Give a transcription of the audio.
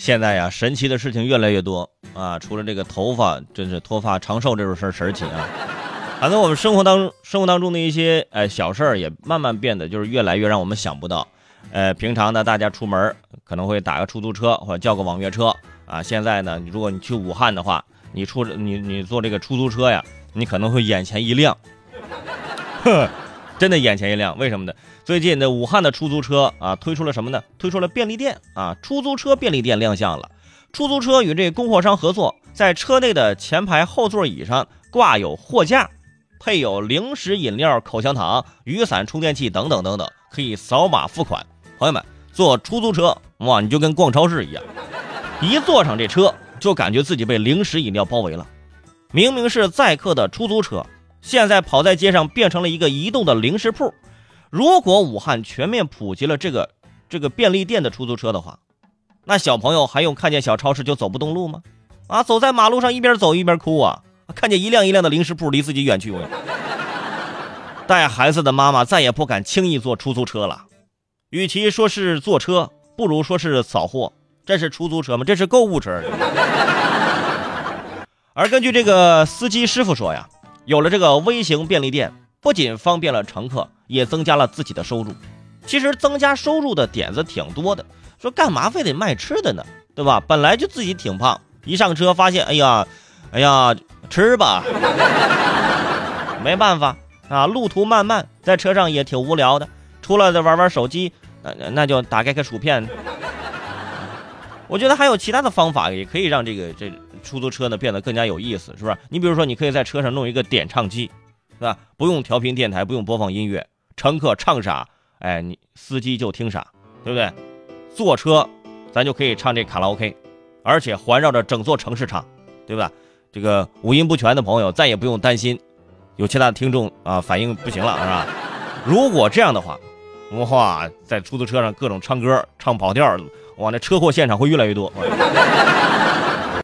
现在呀，神奇的事情越来越多啊！除了这个头发，真是脱发长寿这种事儿神奇啊！反正我们生活当生活当中的一些呃小事儿，也慢慢变得就是越来越让我们想不到。呃，平常呢，大家出门可能会打个出租车或者叫个网约车啊。现在呢，如果你去武汉的话，你出你你坐这个出租车呀，你可能会眼前一亮，呵，真的眼前一亮。为什么呢？最近的武汉的出租车啊，推出了什么呢？推出了便利店啊，出租车便利店亮相了。出租车与这供货商合作，在车内的前排后座椅上挂有货架，配有零食、饮料、口香糖、雨伞、充电器等等等等，可以扫码付款。朋友们，坐出租车哇，你就跟逛超市一样，一坐上这车就感觉自己被零食饮料包围了。明明是载客的出租车，现在跑在街上变成了一个移动的零食铺。如果武汉全面普及了这个这个便利店的出租车的话，那小朋友还用看见小超市就走不动路吗？啊，走在马路上一边走一边哭啊！看见一辆一辆的零食铺离自己远去，带孩子的妈妈再也不敢轻易坐出租车了。与其说是坐车，不如说是扫货。这是出租车吗？这是购物车。而根据这个司机师傅说呀，有了这个微型便利店，不仅方便了乘客，也增加了自己的收入。其实增加收入的点子挺多的。说干嘛非得卖吃的呢？对吧？本来就自己挺胖，一上车发现，哎呀，哎呀，吃吧，没办法啊。路途漫漫，在车上也挺无聊的，除了再玩玩手机，那那就打开个薯片。我觉得还有其他的方法，也可以让这个这出租车呢变得更加有意思，是不是？你比如说，你可以在车上弄一个点唱机，是吧？不用调频电台，不用播放音乐，乘客唱啥，哎，你司机就听啥，对不对？坐车，咱就可以唱这卡拉 OK，而且环绕着整座城市唱，对吧？这个五音不全的朋友再也不用担心，有其他的听众啊反应不行了，是吧？如果这样的话，哇，在出租车上各种唱歌唱跑调，哇，那车祸现场会越来越多。